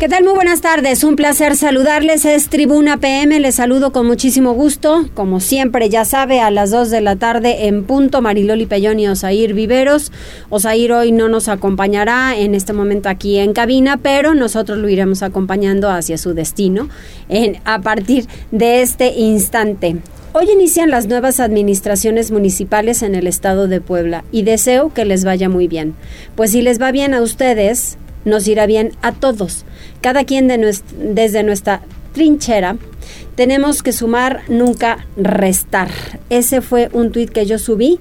¿Qué tal? Muy buenas tardes. Un placer saludarles. Es Tribuna PM. Les saludo con muchísimo gusto. Como siempre, ya sabe, a las 2 de la tarde en punto, Mariloli Pellón y Osair Viveros. Osair hoy no nos acompañará en este momento aquí en cabina, pero nosotros lo iremos acompañando hacia su destino en, a partir de este instante. Hoy inician las nuevas administraciones municipales en el estado de Puebla y deseo que les vaya muy bien. Pues si les va bien a ustedes, nos irá bien a todos. Cada quien de desde nuestra trinchera tenemos que sumar, nunca restar. Ese fue un tuit que yo subí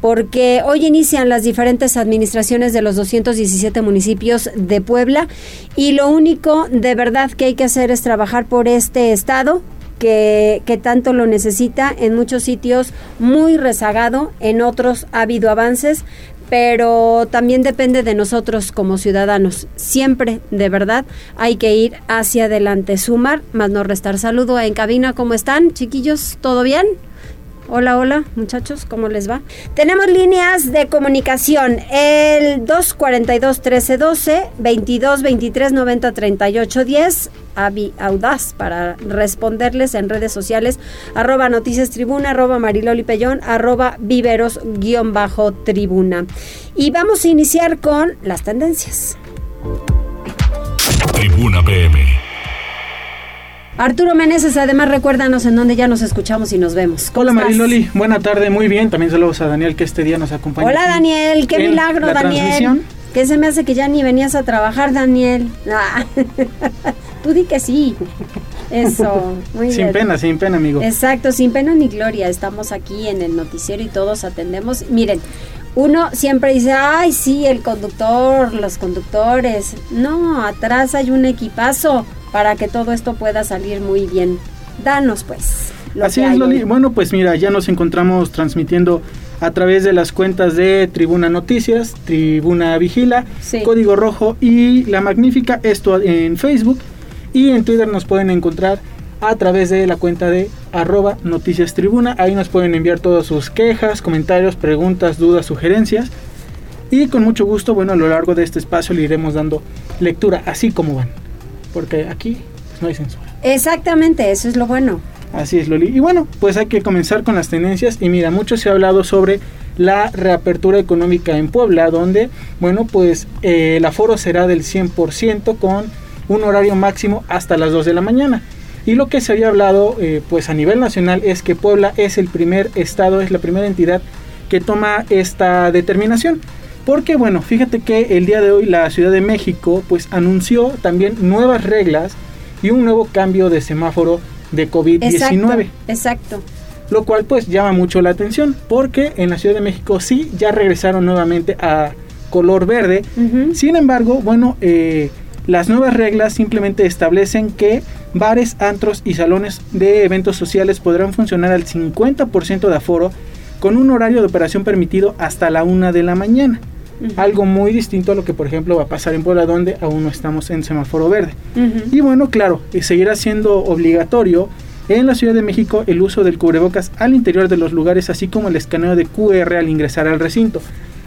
porque hoy inician las diferentes administraciones de los 217 municipios de Puebla y lo único de verdad que hay que hacer es trabajar por este estado que, que, tanto lo necesita, en muchos sitios muy rezagado, en otros ha habido avances, pero también depende de nosotros como ciudadanos. Siempre, de verdad, hay que ir hacia adelante, sumar, más no restar. Saludo en cabina, ¿cómo están, chiquillos? ¿Todo bien? Hola, hola, muchachos, ¿cómo les va? Tenemos líneas de comunicación. El 242-1312, 22-23-90-38-10. Avi Audaz para responderles en redes sociales. Arroba Noticias Tribuna, arroba Mariloli Pellón, arroba Viveros guion bajo Tribuna. Y vamos a iniciar con las tendencias. Tribuna PM. Arturo Meneses, además recuérdanos en dónde ya nos escuchamos y nos vemos. Hola Mariloli, buena tarde, muy bien. También saludos a Daniel que este día nos acompaña. Hola Daniel, qué milagro Daniel. Que se me hace que ya ni venías a trabajar, Daniel. Ah. Tú di que sí. Eso, muy sin pena, sin pena, amigo. Exacto, sin pena ni gloria. Estamos aquí en el noticiero y todos atendemos. Miren, uno siempre dice, ay, sí, el conductor, los conductores. No, atrás hay un equipazo para que todo esto pueda salir muy bien. Danos pues. Así es, Loli. Bueno, pues mira, ya nos encontramos transmitiendo a través de las cuentas de Tribuna Noticias, Tribuna Vigila, Código Rojo y La Magnífica, esto en Facebook. Y en Twitter nos pueden encontrar a través de la cuenta de arroba Noticias Tribuna. Ahí nos pueden enviar todas sus quejas, comentarios, preguntas, dudas, sugerencias. Y con mucho gusto, bueno, a lo largo de este espacio le iremos dando lectura, así como van porque aquí pues, no hay censura. Exactamente, eso es lo bueno. Así es, Loli. Y bueno, pues hay que comenzar con las tendencias. Y mira, mucho se ha hablado sobre la reapertura económica en Puebla, donde, bueno, pues eh, el aforo será del 100% con un horario máximo hasta las 2 de la mañana. Y lo que se había hablado, eh, pues a nivel nacional, es que Puebla es el primer estado, es la primera entidad que toma esta determinación. Porque bueno, fíjate que el día de hoy la Ciudad de México pues anunció también nuevas reglas y un nuevo cambio de semáforo de COVID-19. Exacto, Lo cual pues llama mucho la atención porque en la Ciudad de México sí ya regresaron nuevamente a color verde. Sin embargo, bueno, eh, las nuevas reglas simplemente establecen que bares, antros y salones de eventos sociales podrán funcionar al 50% de aforo con un horario de operación permitido hasta la una de la mañana. Algo muy distinto a lo que, por ejemplo, va a pasar en Puebla, donde aún no estamos en semáforo verde. Y bueno, claro, seguirá siendo obligatorio en la Ciudad de México el uso del cubrebocas al interior de los lugares, así como el escaneo de QR al ingresar al recinto.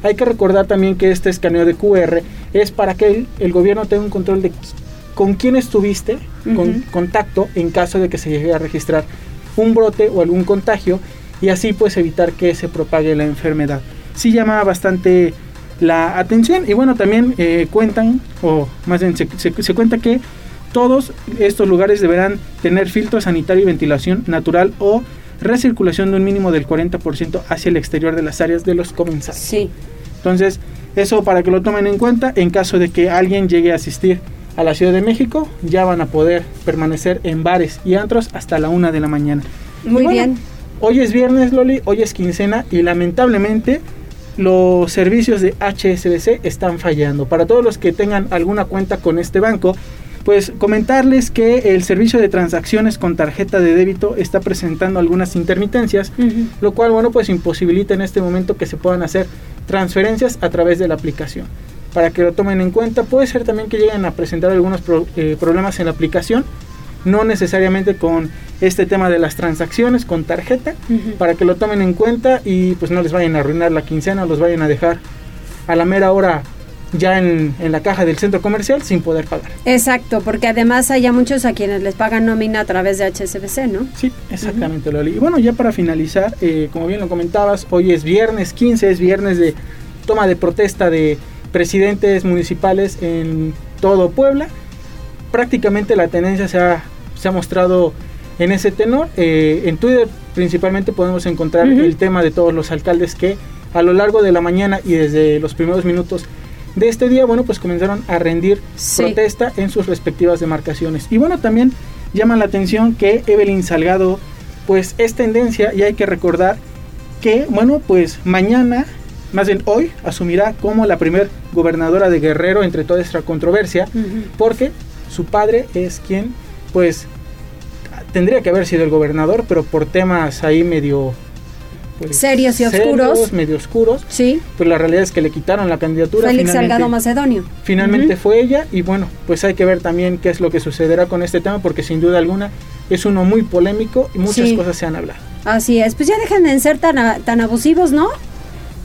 Hay que recordar también que este escaneo de QR es para que el, gobierno tenga un control de con quién estuviste con contacto en caso de que se llegue a registrar un brote o algún contagio y así pues evitar que se propague la enfermedad. Sí llama bastante la atención. Y bueno, también eh, cuentan, o más bien se, se, cuenta que todos estos lugares deberán tener filtro sanitario y ventilación natural o recirculación de un mínimo del 40% hacia el exterior de las áreas de los comensales. Sí. Entonces, eso para que lo tomen en cuenta, en caso de que alguien llegue a asistir a la Ciudad de México, ya van a poder permanecer en bares y antros hasta la una de la mañana. Muy bien. Hoy es viernes, Loli, hoy es quincena y lamentablemente los servicios de HSBC están fallando. Para todos los que tengan alguna cuenta con este banco, Pues comentarles que el servicio de transacciones con tarjeta de débito está presentando algunas intermitencias, lo cual, bueno, pues imposibilita en este momento que se puedan hacer transferencias a través de la aplicación. Para que lo tomen en cuenta, puede ser también que lleguen a presentar algunos eh, problemas en la aplicación, no necesariamente con este tema de las transacciones con tarjeta, para que lo tomen en cuenta y pues no les vayan a arruinar la quincena, los vayan a dejar a la mera hora ya en, la caja del centro comercial sin poder pagar. Exacto, porque además hay muchos a quienes les pagan nómina a través de HSBC, ¿no? Sí, exactamente, Loli. Y bueno, ya para finalizar, eh, como bien lo comentabas, hoy es viernes 15, es viernes de toma de protesta de presidentes municipales en todo Puebla. Prácticamente la tendencia se ha, se ha mostrado en ese tenor. Eh, en Twitter principalmente podemos encontrar el tema de todos los alcaldes que a lo largo de la mañana y desde los primeros minutos de este día, bueno, pues comenzaron a rendir protesta en sus respectivas demarcaciones. Y bueno, también llama la atención que Evelyn Salgado, pues es tendencia y hay que recordar que, bueno, pues mañana, más bien hoy, asumirá como la primer gobernadora de Guerrero entre toda esta controversia, porque su padre es quien, pues, tendría que haber sido el gobernador, pero por temas ahí medio pues, serios y oscuros. medio oscuros. Sí. Pues la realidad es que le quitaron la candidatura. Félix Salgado Macedonio. Finalmente fue ella y bueno, pues hay que ver también qué es lo que sucederá con este tema porque sin duda alguna es uno muy polémico y muchas cosas se han hablado. Así es, pues ya dejen de ser tan, tan abusivos, ¿no?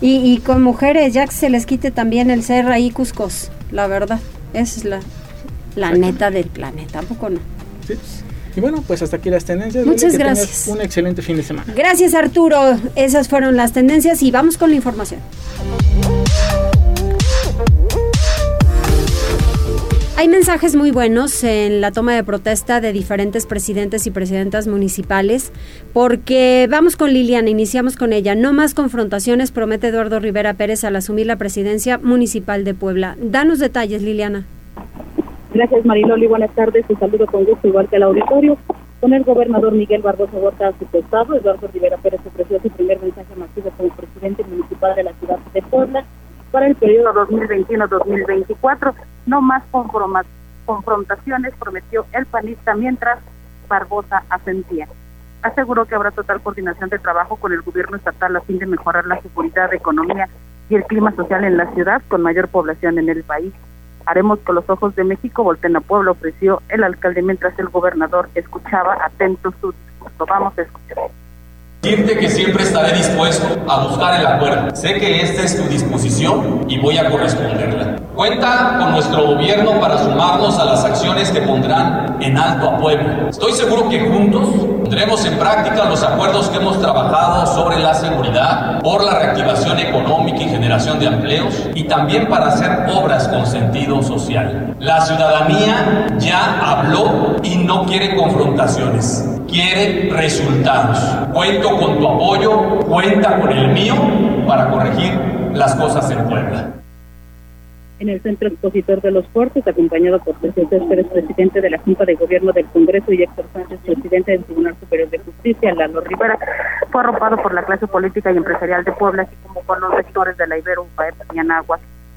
Y, con mujeres, ya que se les quite también el ser ahí cuscos, la verdad. Esa es la, la neta del planeta, ¿a no? Y bueno, pues hasta aquí las tendencias. Muchas gracias. Un excelente fin de semana. Gracias Arturo. Esas fueron las tendencias y vamos con la información. Hay mensajes muy buenos en la toma de protesta de diferentes presidentes y presidentas municipales, porque vamos con Liliana, iniciamos con ella. No más confrontaciones, promete Eduardo Rivera Pérez al asumir la presidencia municipal de Puebla. Danos detalles, Liliana. Gracias Mariloli, buenas tardes, un saludo con gusto igual que al auditorio. Con el gobernador Miguel Barbosa Huerta a su costado, Eduardo Rivera Pérez ofreció su primer mensaje masivo como presidente municipal de la ciudad de Puebla para el periodo 2021-2024. No más confrontaciones, prometió el panista mientras Barbosa asentía. Aseguró que habrá total coordinación de trabajo con el gobierno estatal a fin de mejorar la seguridad, economía y el clima social en la ciudad con mayor población en el país. Haremos que los ojos de México volten a Puebla, ofreció el alcalde mientras el gobernador escuchaba atento su discurso. Vamos a escuchar. Siente que siempre estaré dispuesto a buscar el acuerdo. Sé que esta es tu disposición y voy a corresponderla. Cuenta con nuestro gobierno para sumarnos a las acciones que pondrán en alto a Puebla. Estoy seguro que juntos pondremos en práctica los acuerdos que hemos trabajado sobre la seguridad, por la reactivación económica y generación de empleos y también para hacer obras con sentido social. La ciudadanía ya habló y no quiere confrontaciones quiere resultados. Cuento con tu apoyo, cuenta con el mío para corregir las cosas en Puebla. En el Centro Expositor de los Puertos, acompañado por José Pérez, presidente de la Junta de Gobierno del Congreso, y Héctor Sánchez, presidente del Tribunal Superior de Justicia, Lalo Rivera, fue arropado por la clase política y empresarial de Puebla, así como por los rectores de la Ibero, UPAEP y.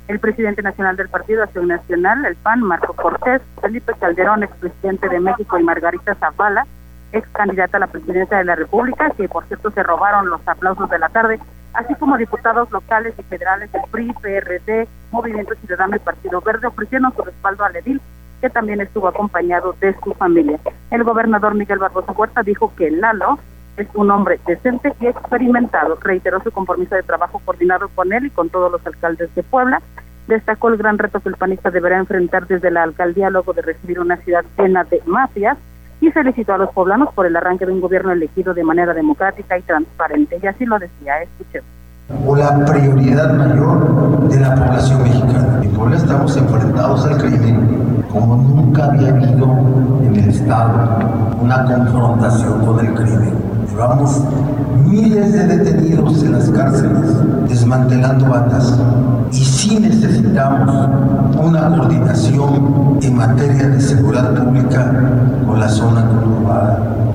El presidente nacional del Partido Acción Nacional, el PAN, Marco Cortés, Felipe Calderón, expresidente de México, y Margarita Zavala, ex candidata a la presidencia de la República, que por cierto se robaron los aplausos de la tarde, así como diputados locales y federales del PRI, PRD, Movimiento Ciudadano y Partido Verde ofrecieron su respaldo a Edil, que también estuvo acompañado de su familia. El gobernador Miguel Barbosa Huerta dijo que Lalo es un hombre decente y experimentado. Reiteró su compromiso de trabajo coordinado con él y con todos los alcaldes de Puebla. Destacó el gran reto que el panista deberá enfrentar desde la alcaldía luego de recibir una ciudad llena de mafias y felicitó a los poblanos por el arranque de un gobierno elegido de manera democrática y transparente. Y así lo decía, escuchemos. O la prioridad mayor de la población mexicana. En Puebla estamos enfrentados al crimen como nunca había habido en el Estado una confrontación con el crimen Llevamos miles de detenidos en las cárceles, desmantelando bandas. Y sí necesitamos una coordinación en materia de seguridad pública con la zona conurbada.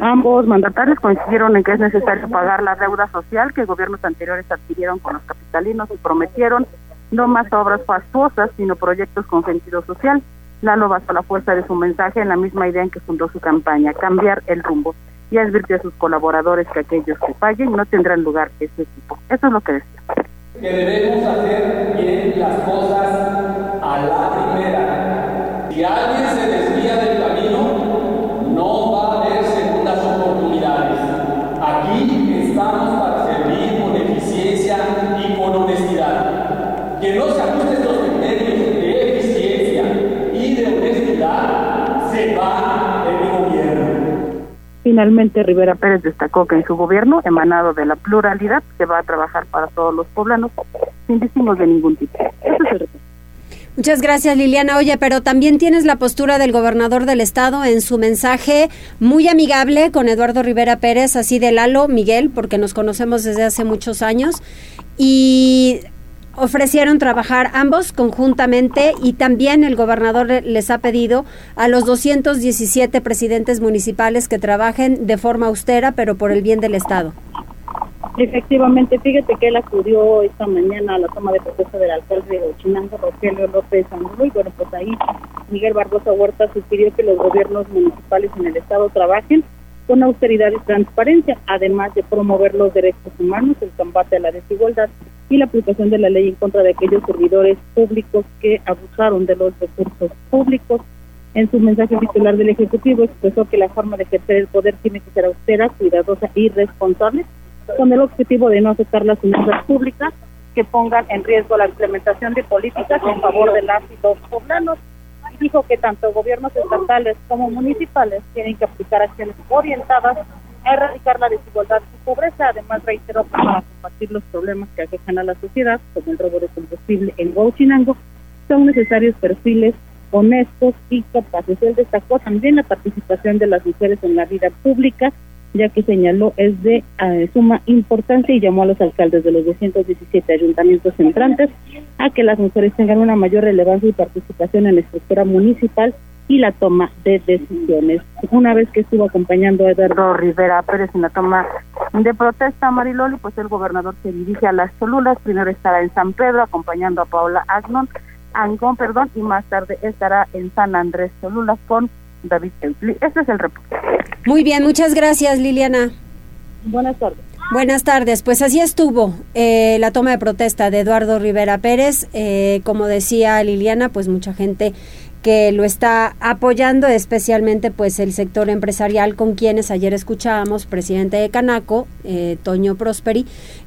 Ambos mandatarios coincidieron en que es necesario pagar la deuda social que gobiernos anteriores adquirieron con los capitalinos y prometieron no más obras fastuosas, sino proyectos con sentido social. Lalo basó la fuerza de su mensaje en la misma idea en que fundó su campaña, cambiar el rumbo, y advirtió a sus colaboradores que aquellos que fallen no tendrán lugar ese equipo. Eso es lo que decía. Que debemos hacer bien las cosas a la primera. Si alguien se Finalmente, Rivera Pérez destacó que en su gobierno, emanado de la pluralidad, se va a trabajar para todos los poblanos sin distingos de ningún tipo. Eso Muchas gracias, Liliana. Oye, pero también tienes la postura del gobernador del estado en su mensaje muy amigable con Eduardo Rivera Pérez, así de Lalo, Miguel, porque nos conocemos desde hace muchos años. Y ofrecieron trabajar ambos conjuntamente y también el gobernador les ha pedido a los 217 presidentes municipales que trabajen de forma austera, pero por el bien del Estado. Efectivamente, fíjate que él acudió esta mañana a la toma de protesta del alcalde de Ochinango, Rogelio López Angulo, y bueno, pues ahí Miguel Barbosa Huerta sugirió que los gobiernos municipales en el estado trabajen con austeridad y transparencia, además de promover los derechos humanos, el combate a la desigualdad y la aplicación de la ley en contra de aquellos servidores públicos que abusaron de los recursos públicos. En su mensaje titular del Ejecutivo expresó que la forma de ejercer el poder tiene que ser austera, cuidadosa y responsable, con el objetivo de no aceptar las finanzas públicas que pongan en riesgo la implementación de políticas en favor de las y los poblanos. Dijo que tanto gobiernos estatales como municipales tienen que aplicar acciones orientadas a erradicar la desigualdad y pobreza. Además, reiteró que para combatir los problemas que aquejan a la sociedad, como el robo de combustible en Huachinango, son necesarios perfiles honestos y capaces. Él destacó también la participación de las mujeres en la vida pública, ya que señaló es de eh, suma importancia y llamó a los alcaldes de los 217 ayuntamientos entrantes a que las mujeres tengan una mayor relevancia y participación en la estructura municipal y la toma de decisiones. Una vez que estuvo acompañando a Eduardo Rivera Pérez en la toma de protesta, Mariloli, pues el gobernador se dirige a las Cholulas, primero estará en San Pedro acompañando a Paula Agnon, Angón, perdón, y más tarde estará en San Andrés Cholulas con David Templi. Este es el reporte. Muy bien, muchas gracias Liliana. Buenas tardes. Buenas tardes, pues así estuvo eh, la toma de protesta de Eduardo Rivera Pérez. Eh, como decía Liliana, pues mucha gente que lo está apoyando, especialmente pues el sector empresarial con quienes ayer escuchábamos, presidente de Canaco, eh, Toño Prosperi,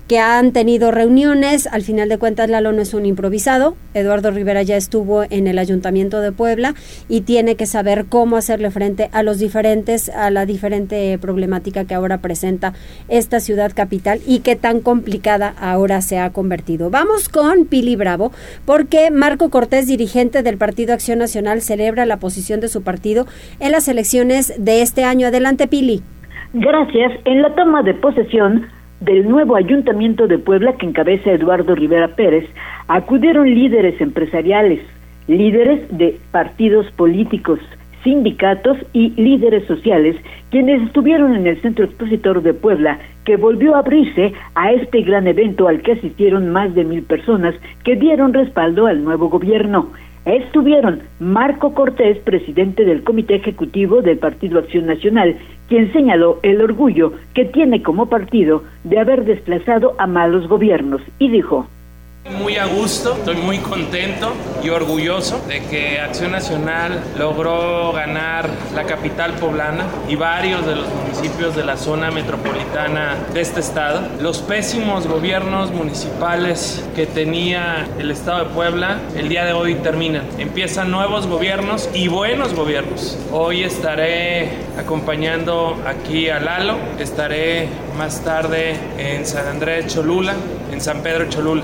que han tenido reuniones. Al final de cuentas, Lalo no es un improvisado. Eduardo Rivera ya estuvo en el Ayuntamiento de Puebla y tiene que saber cómo hacerle frente a los diferentes, a la diferente problemática que ahora presenta esta ciudad capital y que tan complicada ahora se ha convertido. Vamos con Pili Bravo, porque Marco Cortés, dirigente del Partido Acción Nacional, celebra la posición de su partido en las elecciones de este año. Adelante, Pili. Gracias. En la toma de posesión, del nuevo Ayuntamiento de Puebla que encabeza Eduardo Rivera Pérez, acudieron líderes empresariales, líderes de partidos políticos, sindicatos y líderes sociales, quienes estuvieron en el Centro Expositor de Puebla, que volvió a abrirse a este gran evento al que asistieron más de mil personas que dieron respaldo al nuevo gobierno. Estuvieron Marco Cortés, presidente del Comité Ejecutivo del Partido Acción Nacional, quien señaló el orgullo que tiene como partido de haber desplazado a malos gobiernos y dijo, muy a gusto, estoy muy contento y orgulloso de que Acción Nacional logró ganar la capital poblana y varios de los municipios de la zona metropolitana de este estado. Los pésimos gobiernos municipales que tenía el estado de Puebla el día de hoy terminan. Empiezan nuevos gobiernos y buenos gobiernos. Hoy estaré acompañando aquí a Lalo, estaré más tarde en San Andrés Cholula, en San Pedro Cholula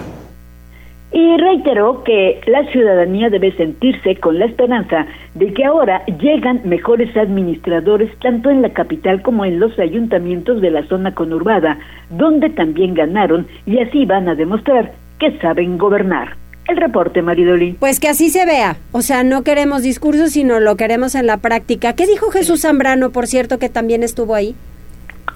y reiteró que la ciudadanía debe sentirse con la esperanza de que ahora llegan mejores administradores tanto en la capital como en los ayuntamientos de la zona conurbada, donde también ganaron y así van a demostrar que saben gobernar. El reporte, Maridoli. Pues que así se vea. O sea, no queremos discursos, sino lo queremos en la práctica. ¿Qué dijo Jesús Zambrano, por cierto, que también estuvo ahí?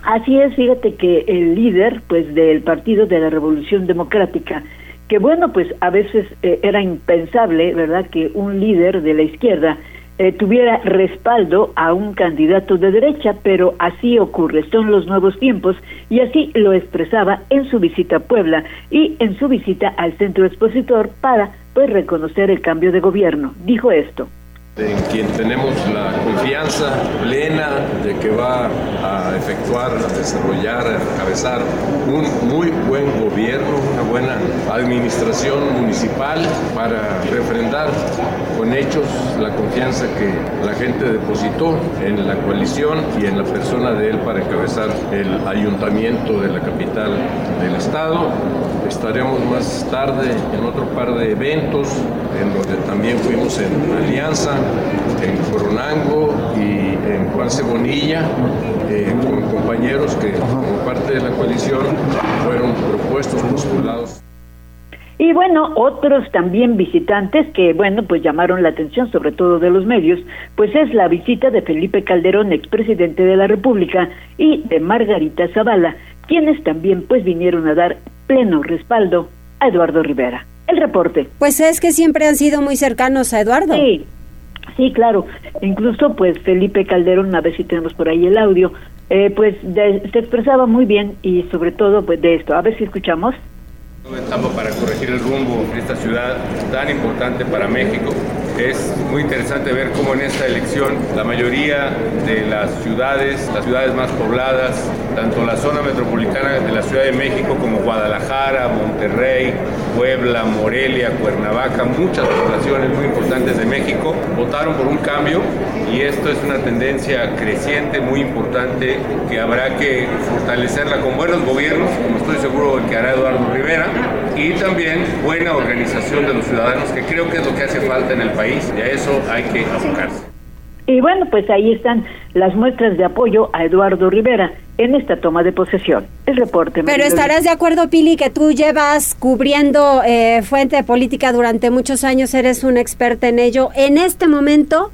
Así es, fíjate que el líder, pues, del Partido de la Revolución Democrática, que bueno, pues a veces eh, era impensable, ¿verdad?, que un líder de la izquierda eh, tuviera respaldo a un candidato de derecha, pero así ocurre, son los nuevos tiempos y así lo expresaba en su visita a Puebla y en su visita al centro expositor para pues reconocer el cambio de gobierno. Dijo esto en quien tenemos la confianza plena de que va a efectuar, a desarrollar, a encabezar un muy buen gobierno, una buena administración municipal para refrendar con hechos la confianza que la gente depositó en la coalición y en la persona de él para encabezar el ayuntamiento de la capital del estado. Estaremos más tarde en otro par de eventos en donde también fuimos en alianza en Coronango y en Juan Cebonilla, eh, con compañeros que como parte de la coalición fueron propuestos, postulados. Y bueno, otros también visitantes que, bueno, pues llamaron la atención, sobre todo de los medios, pues es la visita de Felipe Calderón, expresidente de la República, y de Margarita Zavala, quienes también pues vinieron a dar pleno respaldo a Eduardo Rivera. El reporte. Pues es que siempre han sido muy cercanos a Eduardo. Sí, Sí, claro. Incluso, pues Felipe Calderón, a ver si tenemos por ahí el audio, eh, pues se expresaba muy bien y sobre todo pues de esto. A ver si escuchamos. Estamos para corregir el rumbo en esta ciudad tan importante para México. Es muy interesante ver cómo en esta elección la mayoría de las ciudades, las ciudades más pobladas, tanto la zona metropolitana de la Ciudad de México como Guadalajara, Monterrey, Puebla, Morelia, Cuernavaca, muchas poblaciones muy importantes de México votaron por un cambio y esto es una tendencia creciente muy importante que habrá que fortalecerla con buenos gobiernos, como estoy seguro que hará Eduardo Rivera, y también buena organización de los ciudadanos, que creo que es lo que hace falta en el país y a eso hay que abocarse. Y bueno, pues ahí están las muestras de apoyo a Eduardo Rivera en esta toma de posesión. El reporte. Pero estarás de acuerdo, Pili, que tú llevas cubriendo eh, fuente de política durante muchos años, eres una experta en ello. En este momento,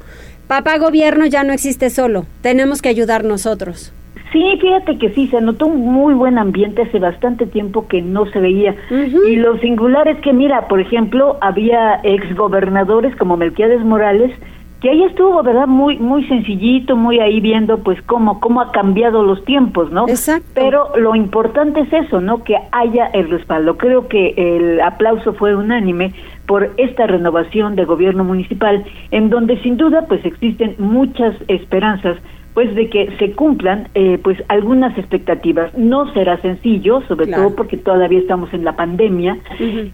papá gobierno ya no existe solo, tenemos que ayudar nosotros. Sí, fíjate que sí, se notó un muy buen ambiente hace bastante tiempo que no se veía. Y lo singular es que, mira, por ejemplo, había exgobernadores como Melquiades Morales, que ahí estuvo, ¿verdad? Muy muy sencillito, muy ahí viendo pues cómo cómo ha cambiado los tiempos, ¿no? Exacto. Pero lo importante es eso, ¿no? Que haya el respaldo. Creo que el aplauso fue unánime por esta renovación de gobierno municipal en donde sin duda pues existen muchas esperanzas pues de que se cumplan eh, pues algunas expectativas. No será sencillo, sobre todo porque todavía estamos en la pandemia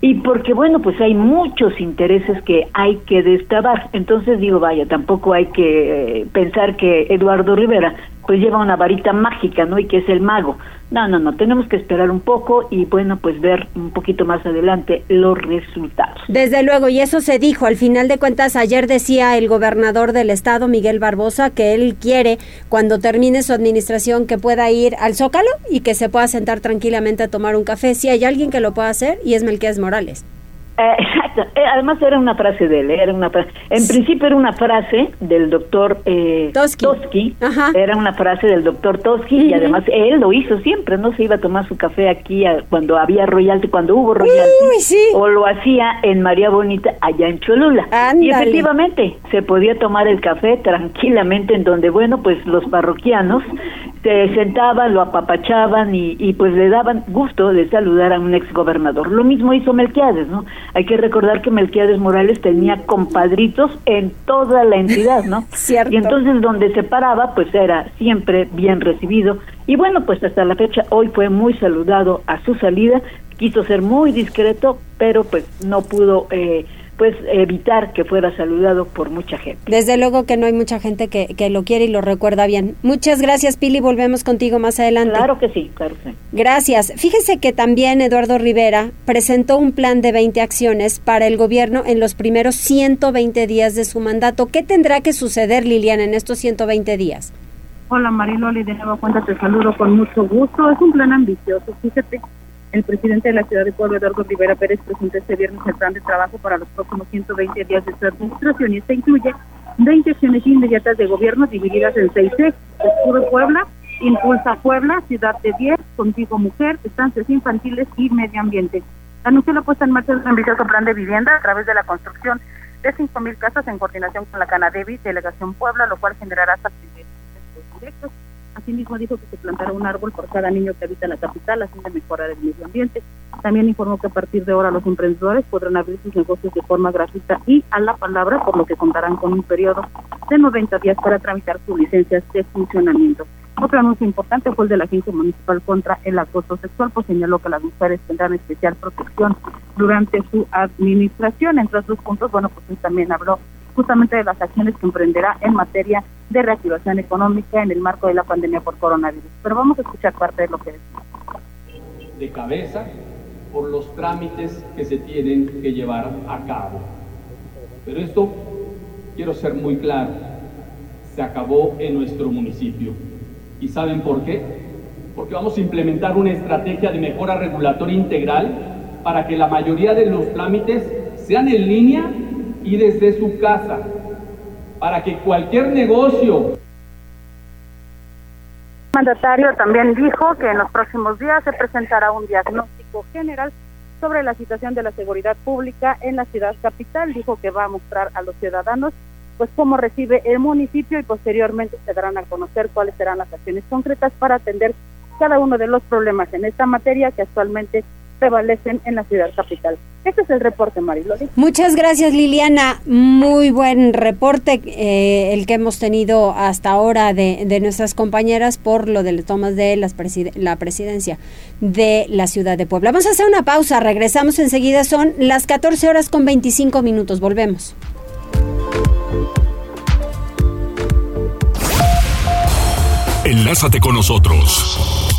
y porque bueno, pues hay muchos intereses que hay que destabar. Entonces digo, vaya, tampoco hay que eh, pensar que Eduardo Rivera pues lleva una varita mágica, ¿no? Y que es el mago. No, no, no, tenemos que esperar un poco y bueno, pues ver un poquito más adelante los resultados. Desde luego, y eso se dijo, al final de cuentas, ayer decía el gobernador del estado, Miguel Barbosa, que él quiere, cuando termine su administración, que pueda ir al Zócalo y que se pueda sentar tranquilamente a tomar un café. Si hay alguien que lo pueda hacer, y es Melquiades Morales. Eh, exacto. Eh, además era una frase de él, era una en principio era una frase del doctor eh, Toski, era una frase del doctor Toski y además él lo hizo siempre, no se iba a tomar su café aquí cuando había royalty, cuando hubo royalty, o lo hacía en María Bonita allá en Cholula. Y efectivamente se podía tomar el café tranquilamente en donde, bueno, pues los parroquianos se sentaban, lo apapachaban y, y pues le daban gusto de saludar a un ex gobernador. Lo mismo hizo Melquiades, ¿no? Hay que recordar que Melquiades Morales tenía compadritos en toda la entidad, ¿no? Cierto. Y entonces donde se paraba, pues era siempre bien recibido. Y bueno, pues hasta la fecha, hoy fue muy saludado a su salida. Quiso ser muy discreto, pero pues no pudo eh, pues evitar que fuera saludado por mucha gente. Desde luego que no hay mucha gente que, que, lo quiere y lo recuerda bien. Muchas gracias, Pili. Volvemos contigo más adelante. Claro que sí, claro que sí. Gracias. Fíjese que también Eduardo Rivera presentó un plan de 20 acciones para el gobierno en los primeros 120 días de su mandato. ¿Qué tendrá que suceder, Liliana, en estos 120 días? Hola, Mariloli. De nuevo cuenta te saludo con mucho gusto. Es un plan ambicioso. Fíjate el presidente de la ciudad de Puebla, Eduardo Rivera Pérez, presentó este viernes el plan de trabajo para los próximos 120 días de su administración y este incluye 20 acciones inmediatas de gobierno divididas en seis ejes. Escudo Puebla, Impulsa Puebla, Ciudad de 10, Contigo Mujer, Estancias Infantiles y Medio Ambiente. anunció la puesta en marcha de un ambicioso plan de vivienda a través de la construcción de 5.000 casas en coordinación con la Canadevi, Delegación Puebla, lo cual generará hasta directos. Asimismo dijo que se plantará un árbol por cada niño que habita la capital, a fin de mejorar el medio ambiente. También informó que a partir de ahora los emprendedores podrán abrir sus negocios de forma gratuita y a la palabra, por lo que contarán con un periodo de 90 días para tramitar sus licencias de funcionamiento. Otro anuncio importante fue el de la Agencia Municipal contra el Acoso Sexual, pues señaló que las mujeres tendrán especial protección durante su administración. Entre otros puntos, bueno, pues también habló justamente de las acciones que emprenderá en materia de reactivación económica en el marco de la pandemia por coronavirus. Pero vamos a escuchar parte de lo que decía. De cabeza por los trámites que se tienen que llevar a cabo. Pero esto, quiero ser muy claro, se acabó en nuestro municipio ¿Y saben por qué? Porque vamos a implementar una estrategia de mejora regulatoria integral para que la mayoría de los trámites sean en línea y desde su casa, para que cualquier negocio... El mandatario también dijo que en los próximos días se presentará un diagnóstico general sobre la situación de la seguridad pública en la ciudad capital. Dijo que va a mostrar a los ciudadanos pues cómo recibe el municipio y posteriormente se darán a conocer cuáles serán las acciones concretas para atender cada uno de los problemas en esta materia que actualmente prevalecen en la ciudad capital. Este es el reporte, Mariloli. Muchas gracias, Liliana. Muy buen reporte eh, el que hemos tenido hasta ahora de, de nuestras compañeras por lo del tomas de las la presidencia de la ciudad de Puebla. Vamos a hacer una pausa, regresamos enseguida, son las 14 horas con 25 minutos, volvemos. Enlázate con nosotros.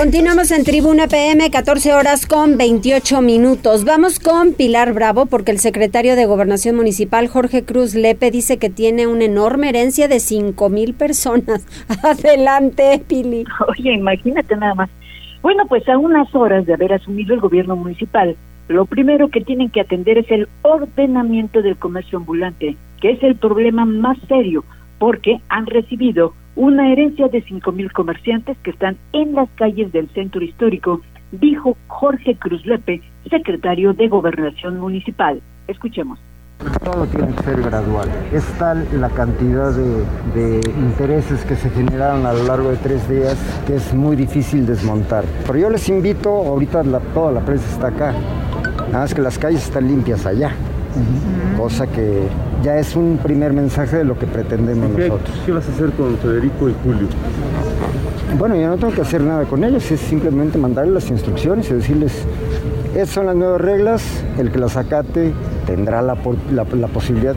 Continuamos en Tribuna PM, 14 horas con 28 minutos. Vamos con Pilar Bravo, porque el secretario de Gobernación Municipal, Jorge Cruz Lepe, dice que tiene una enorme herencia de 5 mil personas. Adelante, Pili. Oye, imagínate nada más. Bueno, pues a unas horas de haber asumido el gobierno municipal, lo primero que tienen que atender es el ordenamiento del comercio ambulante, que es el problema más serio, porque han recibido una herencia de cinco mil comerciantes que están en las calles del centro histórico, dijo Jorge Cruz Lepe, secretario de Gobernación Municipal. Escuchemos. Todo tiene que ser gradual. Es tal la cantidad de, intereses que se generaron a lo largo de tres días que es muy difícil desmontar. Pero yo les invito, ahorita toda la prensa está acá, nada más que las calles están limpias allá cosa que ya es un primer mensaje de lo que pretendemos nosotros. ¿Qué vas a hacer con Federico y Julio? Bueno, yo no tengo que hacer nada con ellos, es simplemente mandarles las instrucciones y decirles, esas son las nuevas reglas, el que las acate tendrá la, la posibilidad.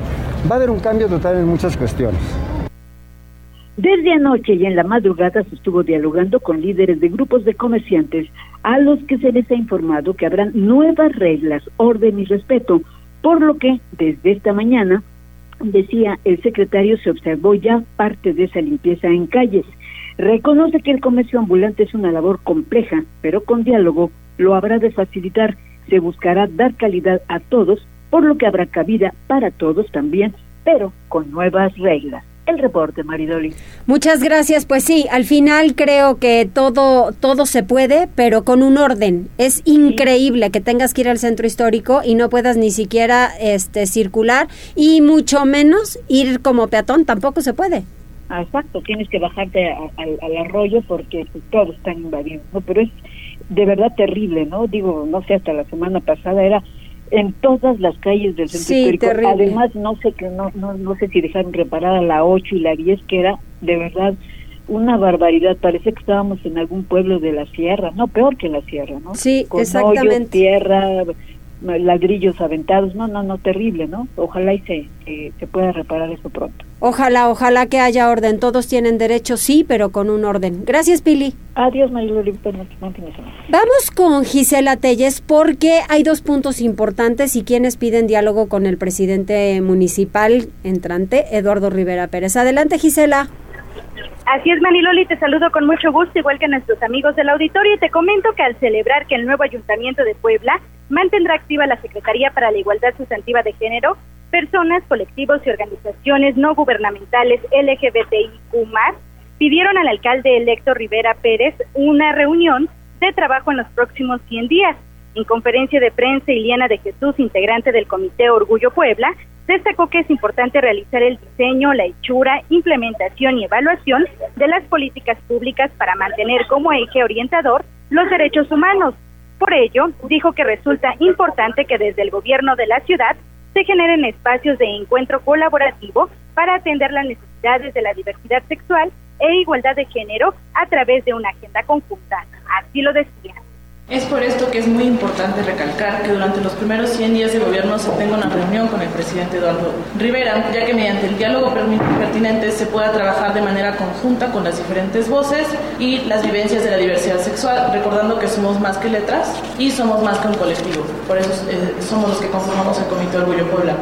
Va a haber un cambio total en muchas cuestiones. Desde anoche y en la madrugada se estuvo dialogando con líderes de grupos de comerciantes a los que se les ha informado que habrán nuevas reglas, orden y respeto por lo que desde esta mañana, decía el secretario, se observó ya parte de esa limpieza en calles. Reconoce que el comercio ambulante es una labor compleja, pero con diálogo lo habrá de facilitar. Se buscará dar calidad a todos, por lo que habrá cabida para todos también, pero con nuevas reglas el reporte, Maridoli. Muchas gracias. Pues sí, al final creo que todo, todo se puede, pero con un orden. Es increíble que tengas que ir al centro histórico y no puedas ni siquiera este, circular y mucho menos ir como peatón, tampoco se puede. Ah, exacto, tienes que bajarte al arroyo porque pues, todos están invadiendo, ¿no? Pero es de verdad terrible, ¿no? Digo, no sé, hasta la semana pasada era en todas las calles del centro histórico. Además, no sé que no, no, no sé si dejaron reparada la 8 y la 10, que era de verdad una barbaridad. Parece que estábamos en algún pueblo de la sierra, no, peor que la sierra, ¿no? Sí, exactamente. tierra, ladrillos aventados, no, no, no, terrible, ¿no? Ojalá y se, se pueda reparar eso pronto. Ojalá, ojalá que haya orden. Todos tienen derecho, sí, pero con un orden. Gracias, Pili. Adiós, Mariloli. Vamos con Gisela Telles porque hay dos puntos importantes y quienes piden diálogo con el presidente municipal entrante, Eduardo Rivera Pérez. Adelante, Gisela. Así es, Maniloli, te saludo con mucho gusto, igual que a nuestros amigos del auditorio, y te comento que al celebrar que el nuevo Ayuntamiento de Puebla mantendrá activa la Secretaría para la Igualdad Sustantiva de Género, personas, colectivos y organizaciones no gubernamentales LGBTIQ+, pidieron al alcalde electo Rivera Pérez una reunión de trabajo en los próximos 100 días. En conferencia de prensa, Iliana de Jesús, integrante del Comité Orgullo Puebla, destacó que es importante realizar el diseño, la hechura, implementación y evaluación de las políticas públicas para mantener como eje orientador los derechos humanos. Por ello, dijo que resulta importante que desde el gobierno de la ciudad se generen espacios de encuentro colaborativo para atender las necesidades de la diversidad sexual e igualdad de género a través de una agenda conjunta. Así lo decía. Es por esto que es muy importante recalcar que durante los primeros 100 días de gobierno se tenga una reunión con el presidente Eduardo Rivera, ya que mediante el diálogo pertinente se pueda trabajar de manera conjunta con las diferentes voces y las vivencias de la diversidad sexual, recordando que somos más que letras y somos más que un colectivo. Por eso eh, somos los que conformamos el Comité Orgullo Puebla.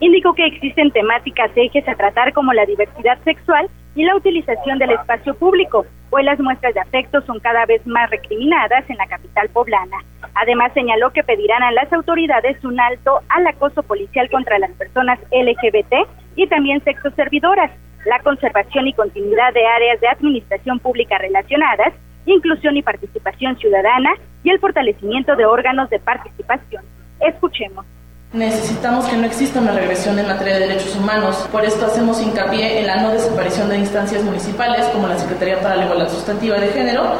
Indicó que existen temáticas ejes a tratar como la diversidad sexual y la utilización del espacio público, pues las muestras de afecto son cada vez más recriminadas en la capital poblana. Además, señaló que pedirán a las autoridades un alto al acoso policial contra las personas LGBT y también sexoservidoras, la conservación y continuidad de áreas de administración pública relacionadas, inclusión y participación ciudadana y el fortalecimiento de órganos de participación. Escuchemos. Necesitamos que no exista una regresión en materia de derechos humanos. Por esto hacemos hincapié en la no desaparición de instancias municipales como la Secretaría para la Igualdad Sustantiva de Género,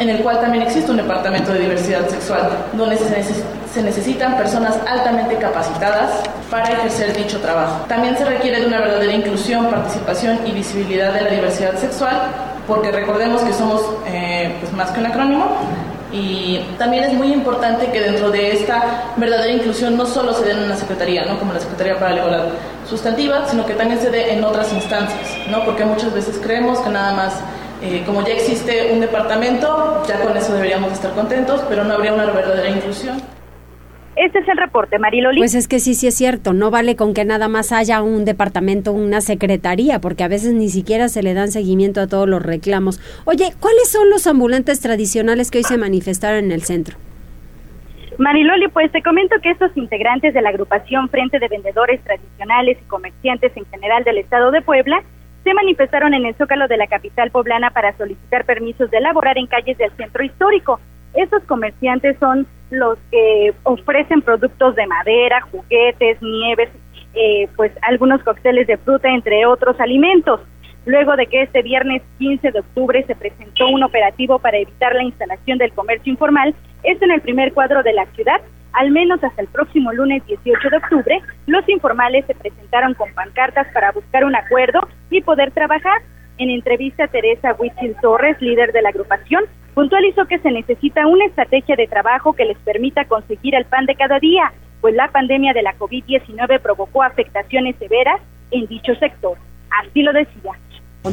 en el cual también existe un departamento de diversidad sexual, donde se, necesitan personas altamente capacitadas para ejercer dicho trabajo. También se requiere de una verdadera inclusión, participación y visibilidad de la diversidad sexual, porque recordemos que somos eh, pues más que un acrónimo, y también es muy importante que dentro de esta verdadera inclusión no solo se dé en una secretaría, ¿no? como la Secretaría para la Igualdad Sustantiva, sino que también se dé en otras instancias, ¿no? porque muchas veces creemos que nada más, eh, como ya existe un departamento, ya con eso deberíamos estar contentos, pero no habría una verdadera inclusión. Este es el reporte, Mariloli. Pues es que sí, sí es cierto. No vale con que nada más haya un departamento, una secretaría, porque a veces ni siquiera se le dan seguimiento a todos los reclamos. Oye, ¿cuáles son los ambulantes tradicionales que hoy se manifestaron en el centro? Mariloli, pues te comento que estos integrantes de la agrupación Frente de Vendedores Tradicionales y Comerciantes en general del Estado de Puebla se manifestaron en el Zócalo de la capital poblana para solicitar permisos de elaborar en calles del centro histórico. Estos comerciantes son los que ofrecen productos de madera, juguetes, nieves, eh, pues algunos cócteles de fruta, entre otros alimentos. Luego de que este viernes 15 de octubre se presentó un operativo para evitar la instalación del comercio informal, esto en el primer cuadro de la ciudad, al menos hasta el próximo lunes 18 de octubre, los informales se presentaron con pancartas para buscar un acuerdo y poder trabajar. En entrevista, Teresa Huitzil Torres, líder de la agrupación, puntualizó que se necesita una estrategia de trabajo que les permita conseguir el pan de cada día, pues la pandemia de la COVID-19 provocó afectaciones severas en dicho sector. Así lo decía.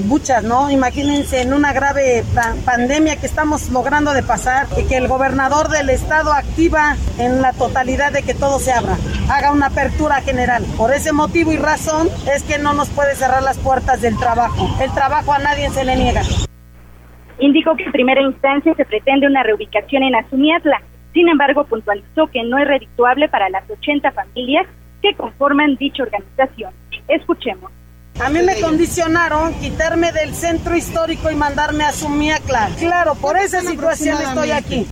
Muchas, ¿no? Imagínense en una grave pandemia que estamos logrando de pasar y que el gobernador del estado activa en la totalidad de que todo se abra, haga una apertura general. Por ese motivo y razón es que no nos puede cerrar las puertas del trabajo. El trabajo a nadie se le niega. Indicó que en primera instancia se pretende una reubicación en Azumiatla. Sin embargo, puntualizó que no es redituable para las 80 familias que conforman dicha organización. Escuchemos. A mí me condicionaron quitarme del centro histórico y mandarme a Sumiatla. Claro, por esa situación estoy aquí.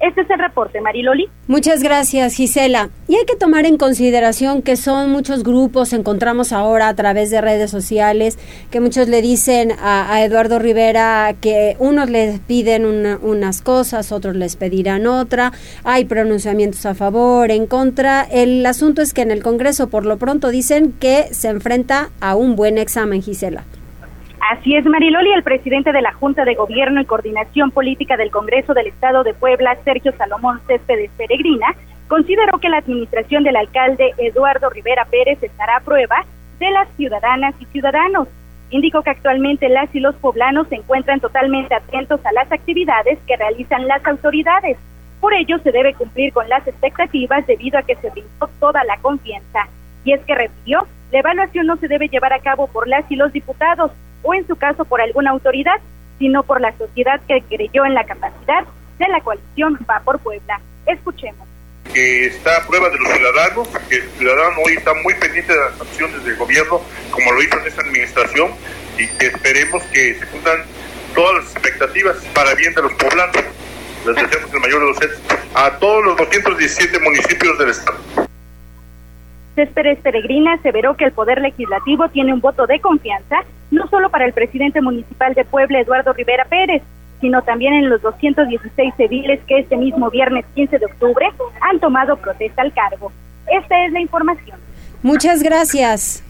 Este es el reporte, Mariloli. Muchas gracias, Gisela. Y hay que tomar en consideración que son muchos grupos, encontramos ahora a través de redes sociales, que muchos le dicen a, Eduardo Rivera que unos le piden unas cosas, otros les pedirán otra, hay pronunciamientos a favor, en contra. El asunto es que en el Congreso por lo pronto dicen que se enfrenta a un buen examen, Gisela. Así es, Mariloli, el presidente de la Junta de Gobierno y Coordinación Política del Congreso del Estado de Puebla, Sergio Salomón Céspedes Peregrina, consideró que la administración del alcalde Eduardo Rivera Pérez estará a prueba de las ciudadanas y ciudadanos. Indicó que actualmente las y los poblanos se encuentran totalmente atentos a las actividades que realizan las autoridades. Por ello, se debe cumplir con las expectativas debido a que se brindó toda la confianza. Y es que refirió, la evaluación no se debe llevar a cabo por las y los diputados, o en su caso por alguna autoridad, sino por la sociedad que creyó en la capacidad de la coalición Va por Puebla. Escuchemos que está a prueba de los ciudadanos, que el ciudadano hoy está muy pendiente de las acciones del gobierno, como lo hizo en esta administración, y que esperemos que se cumplan todas las expectativas para bien de los poblanos. Les deseamos el mayor de los éxitos a todos los 217 municipios del estado. Céspedes Peregrina aseveró que el Poder Legislativo tiene un voto de confianza, no solo para el presidente municipal de Puebla, Eduardo Rivera Pérez, sino también en los 216 civiles que este mismo viernes 15 de octubre han tomado protesta al cargo. Esta es la información. Muchas gracias.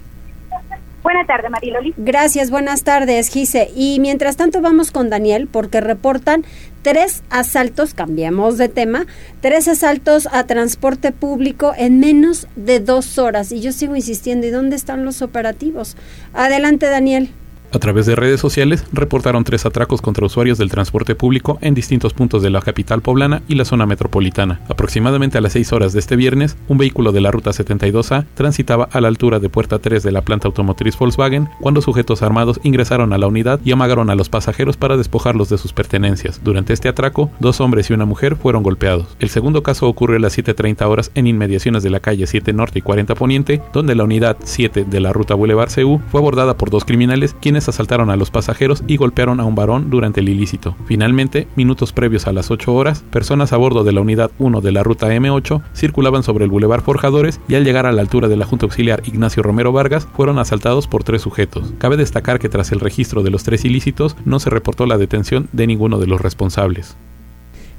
Buenas tardes, Mariloli. Gracias, buenas tardes, Gise. Y mientras tanto vamos con Daniel porque reportan tres asaltos, cambiamos de tema, tres asaltos a transporte público en menos de dos horas. Y yo sigo insistiendo, ¿y dónde están los operativos? Adelante, Daniel. A través de redes sociales reportaron tres atracos contra usuarios del transporte público en distintos puntos de la capital poblana y la zona metropolitana. Aproximadamente a las 6 horas de este viernes, un vehículo de la ruta 72A transitaba a la altura de puerta 3 de la planta automotriz Volkswagen cuando sujetos armados ingresaron a la unidad y amagaron a los pasajeros para despojarlos de sus pertenencias. Durante este atraco, dos hombres y una mujer fueron golpeados. El segundo caso ocurrió a las 7.30 horas en inmediaciones de la calle 7 Norte y 40 Poniente, donde la unidad 7 de la ruta Boulevard CU fue abordada por dos criminales quienes asaltaron a los pasajeros y golpearon a un varón durante el ilícito. Finalmente, minutos previos a las 8 horas, personas a bordo de la unidad 1 de la ruta M8 circulaban sobre el Boulevard Forjadores y al llegar a la altura de la Junta Auxiliar Ignacio Romero Vargas fueron asaltados por tres sujetos. Cabe destacar que tras el registro de los tres ilícitos no se reportó la detención de ninguno de los responsables.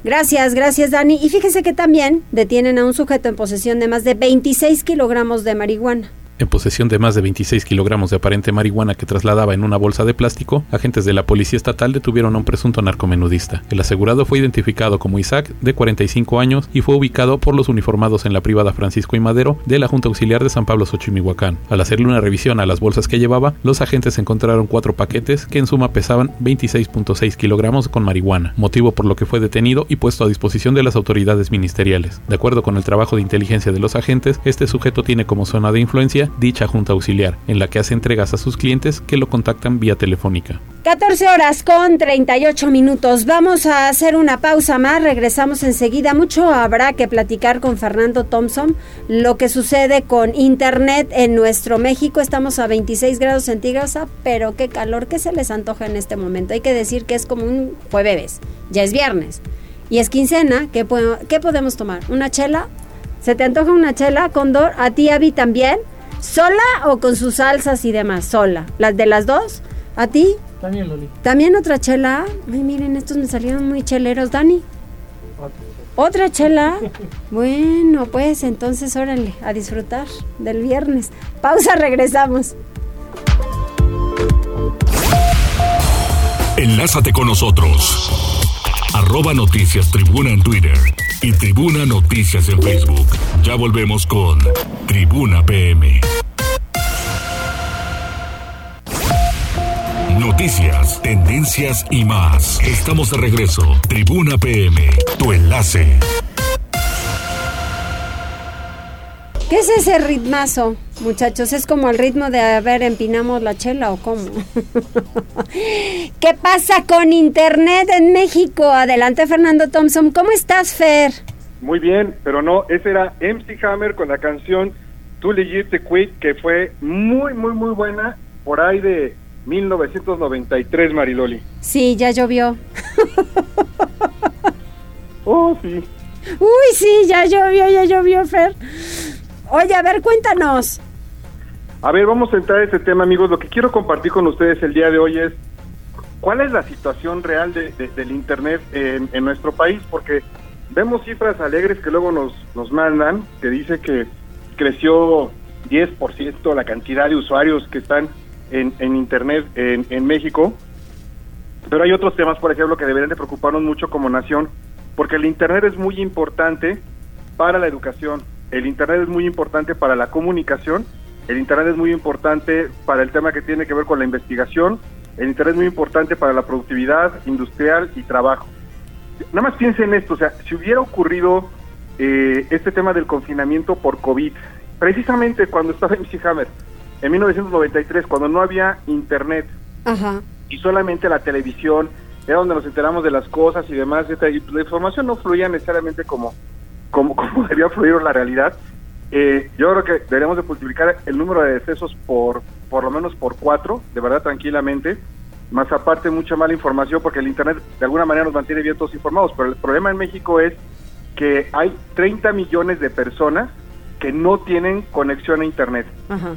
Gracias, gracias Dani. Y fíjese que también detienen a un sujeto en posesión de más de 26 kilogramos de marihuana. En posesión de más de 26 kilogramos de aparente marihuana que trasladaba en una bolsa de plástico, agentes de la Policía Estatal detuvieron a un presunto narcomenudista. El asegurado fue identificado como Isaac, de 45 años, y fue ubicado por los uniformados en la privada Francisco y Madero de la Junta Auxiliar de San Pablo Xochimihuacán. Al hacerle una revisión a las bolsas que llevaba, los agentes encontraron cuatro paquetes que en suma pesaban 26.6 kilogramos con marihuana, motivo por lo que fue detenido y puesto a disposición de las autoridades ministeriales. De acuerdo con el trabajo de inteligencia de los agentes, este sujeto tiene como zona de influencia dicha junta auxiliar, en la que hace entregas a sus clientes que lo contactan vía telefónica. 14 horas con 38 minutos. Vamos a hacer una pausa más, regresamos enseguida. Mucho habrá que platicar con Fernando Thompson, lo que sucede con Internet en nuestro México. Estamos a 26 grados centígrados, pero qué calor que se les antoja en este momento. Hay que decir que es como un jueves, ya es viernes. Y es quincena, ¿qué, ¿qué podemos tomar? ¿Una chela? ¿Se te antoja una chela, Condor? ¿A ti, Avi, también? ¿Sola o con sus salsas y demás? Sola. ¿Las de las dos? ¿A ti? También, Loli. ¿También otra chela? Ay, miren, estos me salieron muy cheleros. Dani. ¿Otra chela? Bueno, pues entonces órale, a disfrutar del viernes. Pausa, regresamos. Enlázate con nosotros. Arroba Noticias Tribuna en Twitter y Tribuna Noticias en Facebook. Ya volvemos con Tribuna PM. Noticias, tendencias y más. Estamos de regreso. Tribuna PM, tu enlace. ¿Qué es ese ritmazo, muchachos? ¿Es como el ritmo de, a ver, empinamos la chela o cómo? ¿Qué pasa con Internet en México? Adelante, Fernando Thompson. ¿Cómo estás, Fer? Muy bien, pero no, ese era MC Hammer con la canción Too Legit to Quit, que fue muy, muy, muy buena, por ahí de 1993, Mariloli. Sí, ya llovió. oh, sí. Uy, sí, ya llovió, ya llovió, Fer. Oye, a ver, cuéntanos. A ver, vamos a entrar a este tema, amigos. Lo que quiero compartir con ustedes el día de hoy es cuál es la situación real de, del Internet en, nuestro país, porque vemos cifras alegres que luego nos, nos mandan, que dice que creció 10% la cantidad de usuarios que están en, en Internet en, México, pero hay otros temas, por ejemplo, que deberían de preocuparnos mucho como nación, porque el Internet es muy importante para la educación, el Internet es muy importante para la comunicación, el Internet es muy importante para el tema que tiene que ver con la investigación, el Internet es muy importante para la productividad industrial y trabajo. Nada más piensen en esto, o sea, si hubiera ocurrido eh, este tema del confinamiento por COVID precisamente cuando estaba en Hammer, en 1993, cuando no había internet Ajá. y solamente la televisión era donde nos enteramos de las cosas y demás, y la información no fluía necesariamente como, como, como debía fluir la realidad. Eh, yo creo que deberíamos de multiplicar el número de decesos por por lo menos por cuatro, de verdad tranquilamente, más aparte mucha mala información porque el Internet de alguna manera nos mantiene bien todos informados, pero el problema en México es que hay 30 millones de personas que no tienen conexión a Internet. Ajá.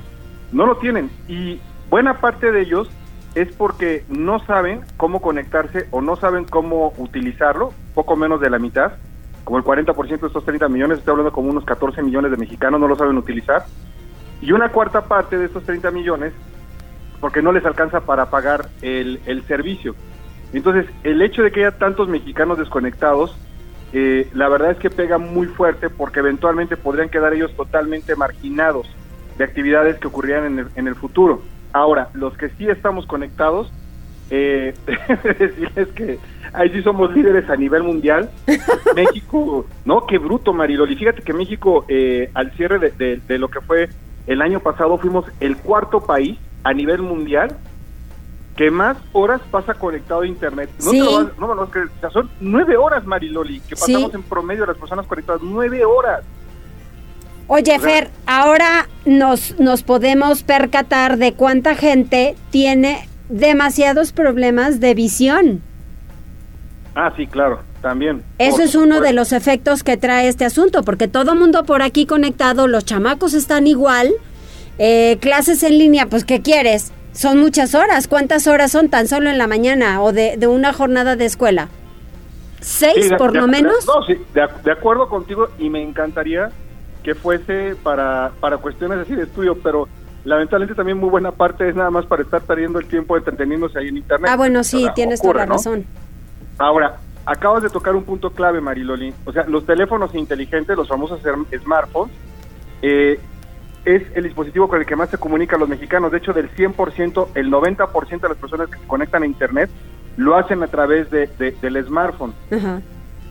No lo tienen y buena parte de ellos es porque no saben cómo conectarse o no saben cómo utilizarlo, poco menos de la mitad, como el 40% de estos 30 millones, estoy hablando como unos 14 millones de mexicanos no lo saben utilizar, y una cuarta parte de estos 30 millones porque no les alcanza para pagar el, el servicio. Entonces, el hecho de que haya tantos mexicanos desconectados, eh, la verdad es que pega muy fuerte porque eventualmente podrían quedar ellos totalmente marginados de actividades que ocurrían en el, en el futuro. Ahora, los que sí estamos conectados, eh, decirles que ahí sí somos líderes a nivel mundial. México, no, qué bruto, Mariloli. Fíjate que México, eh, al cierre de, de, de lo que fue el año pasado, fuimos el cuarto país a nivel mundial que más horas pasa conectado a internet. No, Sí. te lo vas- no me lo vas a creer. O sea, son nueve horas, Mariloli, que Sí. pasamos en promedio las personas conectadas. Nueve horas. Oye, Fer, ahora nos, nos podemos percatar de cuánta gente tiene demasiados problemas de visión. Ah, sí, claro, también. Eso Por es uno de los efectos que trae este asunto, porque todo mundo por aquí conectado, los chamacos están igual, eh, clases en línea, pues ¿qué quieres? Son muchas horas. ¿Cuántas horas son tan solo en la mañana o de, de una jornada de escuela? ¿Seis Sí, de- por de- lo menos? No, sí, de, ac- de acuerdo contigo y me encantaría que fuese para, para cuestiones así de estudio, pero lamentablemente también muy buena parte es nada más para estar perdiendo el tiempo entreteniéndose ahí en internet. Ah, bueno, sí, tienes ocurre, toda la ¿no? Ahora, acabas de tocar un punto clave, Mariloli. O sea, los teléfonos inteligentes, los famosos smartphones, eh, es el dispositivo con el que más se comunican los mexicanos. De hecho, del 100%, el 90% de las personas que se conectan a Internet lo hacen a través de, de- del smartphone.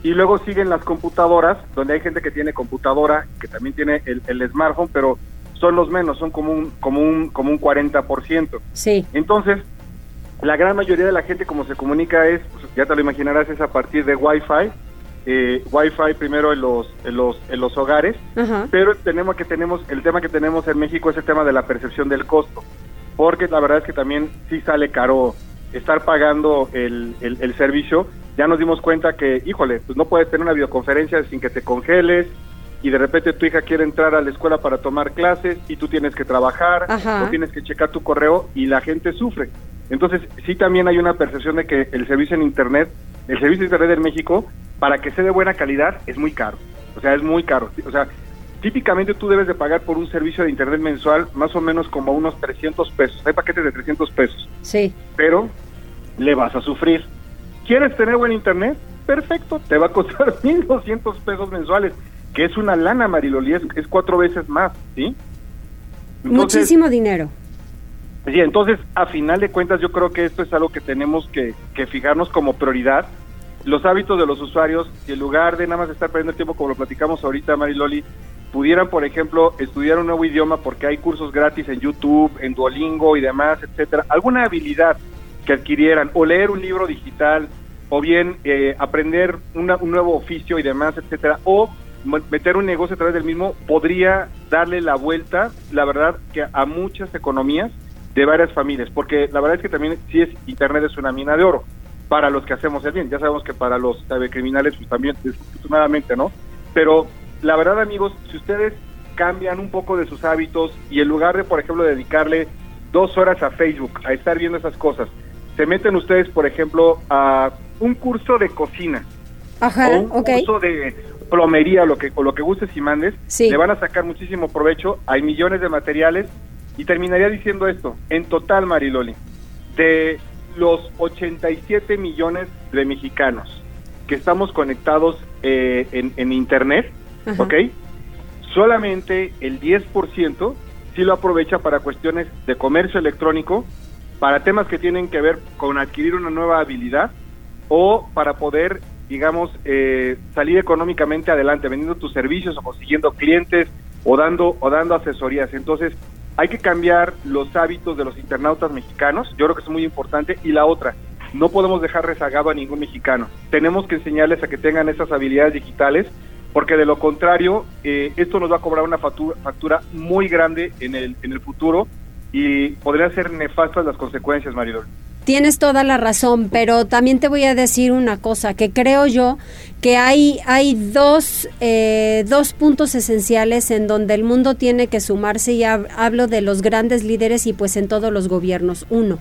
Y luego siguen las computadoras, donde hay gente que tiene computadora, que también tiene el, el smartphone, pero son los menos, son como un, como un, como un 40%. Sí. Entonces, la gran mayoría de la gente como se comunica es, pues, ya te lo imaginarás, es a partir de Wi-Fi. Eh, Wi-Fi primero en los, en los, en los hogares, pero tenemos que tenemos, el tema que tenemos en México es el tema de la percepción del costo, porque la verdad es que también sí sale caro estar pagando el, el, el servicio. Ya nos dimos cuenta que, híjole, pues no puedes tener una videoconferencia sin que te congeles y de repente tu hija quiere entrar a la escuela para tomar clases y tú tienes que trabajar Ajá. o tienes que checar tu correo y la gente sufre. Entonces, sí también hay una percepción de que el servicio en Internet, el servicio de Internet en México, para que sea de buena calidad, es muy caro. O sea, es muy caro. O sea, típicamente tú debes de pagar por un servicio de Internet mensual más o menos como unos 300 pesos. Hay paquetes de 300 pesos, Sí. pero le vas a sufrir. ¿Quieres tener buen Internet? Perfecto, te va a costar 1.200 pesos mensuales, que es una lana, Mariloli, es, es cuatro veces más, ¿sí? Entonces, Muchísimo dinero. Sí, entonces, a final de cuentas, yo creo que esto es algo que tenemos que, que fijarnos como prioridad. Los hábitos de los usuarios, que en lugar de nada más estar perdiendo tiempo, como lo platicamos ahorita, Mariloli, pudieran, por ejemplo, estudiar un nuevo idioma porque hay cursos gratis en YouTube, en Duolingo y demás, etcétera. Alguna habilidad que adquirieran, o leer un libro digital, o bien eh, aprender una- un nuevo oficio y demás, etcétera, o meter un negocio a través del mismo, podría darle la vuelta, la verdad, que a muchas economías de varias familias, porque la verdad es que también sí es Internet es una mina de oro para los que hacemos el bien. Ya sabemos que para los criminales pues también, desafortunadamente, ¿no? Pero la verdad, amigos, si ustedes cambian un poco de sus hábitos y en lugar de, por ejemplo, dedicarle dos horas a Facebook, a estar viendo esas cosas, se meten ustedes, por ejemplo, a un curso de cocina Ajá, o un ok. curso de plomería, lo que, o lo que gustes y mandes, Sí. le van a sacar muchísimo provecho. Hay millones de materiales y terminaría diciendo esto, en total, Mariloli, de los 87 millones de mexicanos que estamos conectados eh, en, en Internet, Ajá. ¿ok? Solamente el 10% sí lo aprovecha para cuestiones de comercio electrónico, para temas que tienen que ver con adquirir una nueva habilidad o para poder, digamos, eh, salir económicamente adelante, vendiendo tus servicios o consiguiendo clientes o dando, o dando asesorías. Entonces, hay que cambiar los hábitos de los internautas mexicanos, yo creo que es muy importante. Y la otra, no podemos dejar rezagado a ningún mexicano. Tenemos que enseñarles a que tengan esas habilidades digitales, porque de lo contrario, eh, esto nos va a cobrar una factura, factura muy grande en el, en el futuro y podrían ser nefastas las consecuencias, Maridol. Tienes toda la razón, pero también te voy a decir una cosa, que creo yo que hay, hay dos, eh, dos puntos esenciales en donde el mundo tiene que sumarse y hablo de los grandes líderes y pues en todos los gobiernos. Uno,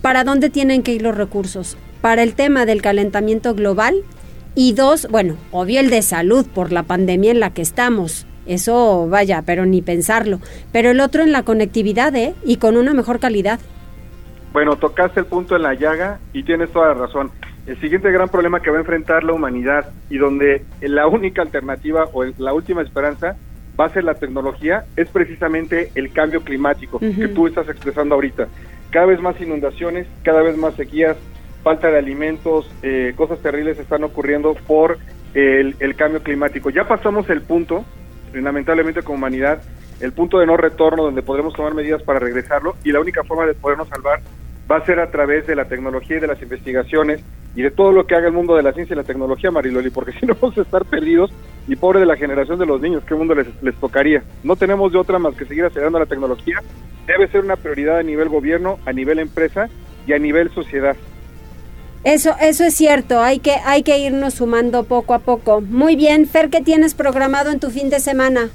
¿para dónde tienen que ir los recursos? Para el tema del calentamiento global y dos, bueno, obvio el de salud por la pandemia en la que estamos. Eso vaya, pero ni pensarlo. Pero el otro en la conectividad, ¿eh? Y con una mejor calidad. Bueno, tocaste el punto en la llaga y tienes toda la razón. El siguiente gran problema que va a enfrentar la humanidad y donde la única alternativa o la última esperanza va a ser la tecnología es precisamente el cambio climático que tú estás expresando ahorita. Cada vez más inundaciones, cada vez más sequías, falta de alimentos, eh, cosas terribles están ocurriendo por el, el cambio climático. Ya pasamos el punto, lamentablemente como humanidad, el punto de no retorno donde podremos tomar medidas para regresarlo y la única forma de podernos salvar va a ser a través de la tecnología y de las investigaciones y de todo lo que haga el mundo de la ciencia y la tecnología, Mariloli, porque si no vamos a estar perdidos y pobre de la generación de los niños, ¿qué mundo les, les tocaría? No tenemos de otra más que seguir acelerando la tecnología. Debe ser una prioridad a nivel gobierno, a nivel empresa y a nivel sociedad. Eso, eso es cierto, hay que, hay que irnos sumando poco a poco. Muy bien, Fer, ¿qué tienes programado en tu fin de semana?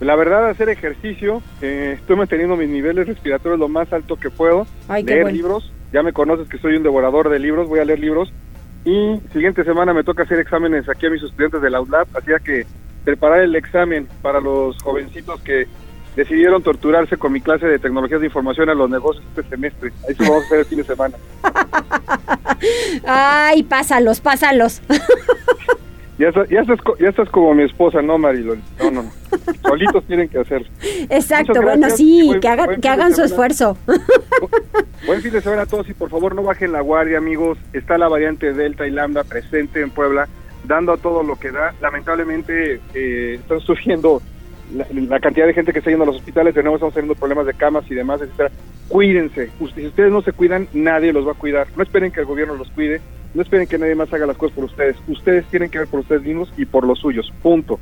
La verdad, hacer ejercicio, eh, estoy manteniendo mis niveles respiratorios lo más alto que puedo, leer libros, ya me conoces que soy un devorador de libros, voy a leer libros, y siguiente semana me toca hacer exámenes aquí a mis estudiantes de la ULAP, así que preparar el examen para los jovencitos que decidieron torturarse con mi clase de tecnologías de información a los negocios este semestre. Ahí sí vamos a hacer el fin de semana. Ay, pásalos, pásalos. Ya, ya, estás, ya estás como mi esposa, ¿no, Marilón? No, no, no. Solitos tienen que hacer. Exacto, bueno, sí, que, hagan, que hagan su esfuerzo. Buen fin de semana a todos y por favor no bajen la guardia, amigos. Está la variante Delta y Lambda presente en Puebla, dando a todo lo que da. Lamentablemente eh, están surgiendo la, cantidad de gente que está yendo a los hospitales, de nuevo estamos teniendo problemas de camas y demás, etcétera. Cuídense. si ustedes no se cuidan, nadie los va a cuidar. No esperen que el gobierno los cuide no esperen que nadie más haga las cosas por ustedes. Ustedes tienen que ver por ustedes mismos y por los suyos. Punto.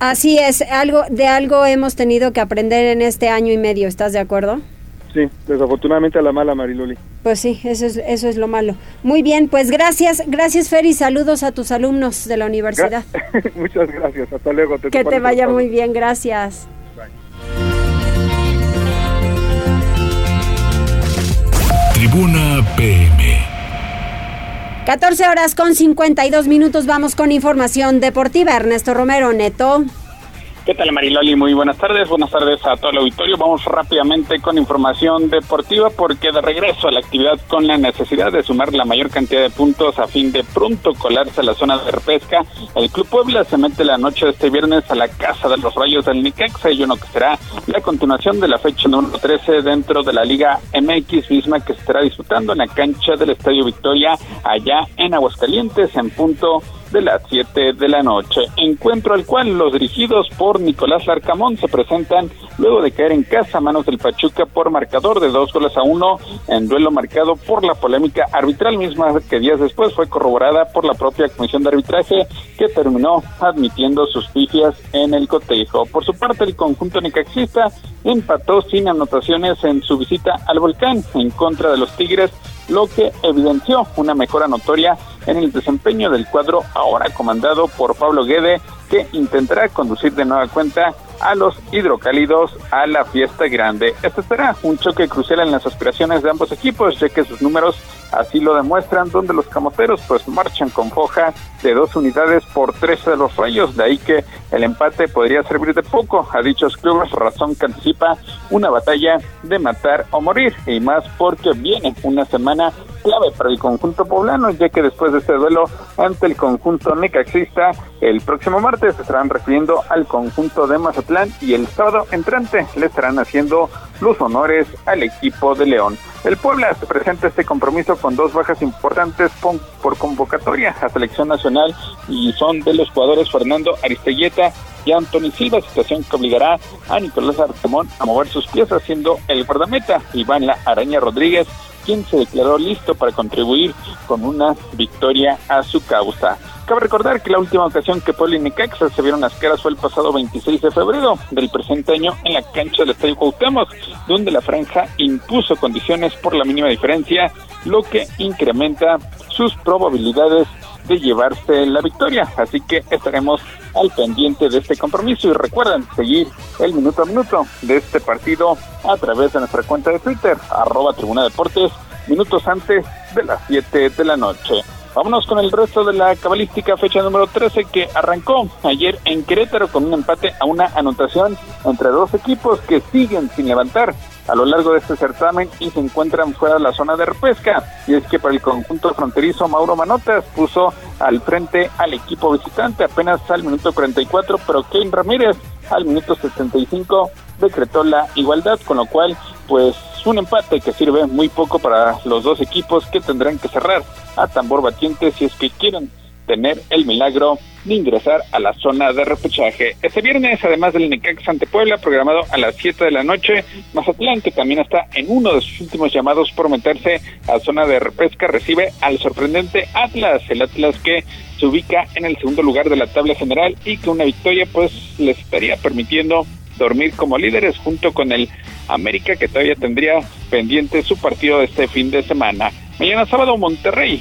Así es, algo de algo hemos tenido que aprender en este año y medio, ¿estás de acuerdo? Sí, desafortunadamente a la mala Mariloli. Pues sí, eso es, eso es lo malo. Muy bien, pues gracias, gracias Fer y saludos a tus alumnos de la universidad. Muchas gracias, hasta luego. que te vaya muy bien, gracias. 14 horas con 52 minutos vamos con información deportiva. Ernesto Romero, Neto. ¿Qué tal Mariloli? Muy buenas tardes, buenas tardes a todo el auditorio. Vamos rápidamente con información deportiva porque de regreso a la actividad con la necesidad de sumar la mayor cantidad de puntos a fin de pronto colarse a la zona de repesca, el Club Puebla se mete la noche de este viernes a la Casa de los Rayos del Nicaxa y uno que será la continuación de la fecha número 13 dentro de la Liga MX misma que se estará disputando en la cancha del Estadio Victoria allá en Aguascalientes en punto de las 7 de la noche. Encuentro al cual los dirigidos por Nicolás Larcamón se presentan luego de caer en casa a manos del Pachuca por marcador de dos goles a uno en duelo marcado por la polémica arbitral misma que días después fue corroborada por la propia comisión de arbitraje que terminó admitiendo sus pifias en el cotejo. Por su parte, el conjunto necaxista empató sin anotaciones en su visita al volcán en contra de los Tigres lo que evidenció una mejora notoria en el desempeño del cuadro ahora comandado por Pablo Guede, que intentará conducir de nueva cuenta a los hidrocálidos a la fiesta grande. Este será un choque crucial en las aspiraciones de ambos equipos, ya que sus números así lo demuestran, donde los camoteros pues marchan con foja de dos unidades por tres de los rayos, de ahí que el empate podría servir de poco a dichos clubes, razón que anticipa una batalla de matar o morir, y más porque viene una semana clave para el conjunto poblano, ya que después de este duelo ante el conjunto necaxista, el próximo martes se estarán refiriendo al conjunto de Mazatlán y el sábado entrante le estarán haciendo los honores al equipo de León. El Puebla se presenta este compromiso con dos bajas importantes por, convocatoria a selección nacional y son de los jugadores Fernando Aristelleta y Anthony Silva, situación que obligará a Nicolás Artemón a mover sus piezas siendo el guardameta Iván La Araña Rodríguez quien se declaró listo para contribuir con una victoria a su causa. Cabe recordar que la última ocasión que Puebla y Necaxa se vieron las caras fue el pasado 26 de febrero del presente año en la cancha del Estadio Cuauhtémoc, donde la franja impuso condiciones por la mínima diferencia, lo que incrementa sus probabilidades de llevarse la victoria. Así que estaremos al pendiente de este compromiso y recuerden seguir el minuto a minuto de este partido a través de nuestra cuenta de Twitter, arroba Tribuna Deportes, minutos antes de las 7 de la noche. Vámonos con el resto de la cabalística fecha número 13 que arrancó ayer en Querétaro con un empate a una anotación entre dos equipos que siguen sin levantar a lo largo de este certamen y se encuentran fuera de la zona de repesca. Y es que para el conjunto fronterizo Mauro Manotas puso al frente al equipo visitante apenas al minuto 44, pero Kane Ramírez al minuto 75 decretó la igualdad, con lo cual pues un empate que sirve muy poco para los dos equipos que tendrán que cerrar a tambor batiente si es que quieren tener el milagro de ingresar a la zona de repechaje. Este viernes, además del Necaxa ante Puebla, programado a las 7 de la noche, Mazatlán, que también está en uno de sus últimos llamados por meterse a zona de repesca, recibe al sorprendente Atlas, el Atlas que se ubica en el segundo lugar de la tabla general y que una victoria pues les estaría permitiendo dormir como líderes junto con el América que todavía tendría pendiente su partido de este fin de semana. Mañana sábado Monterrey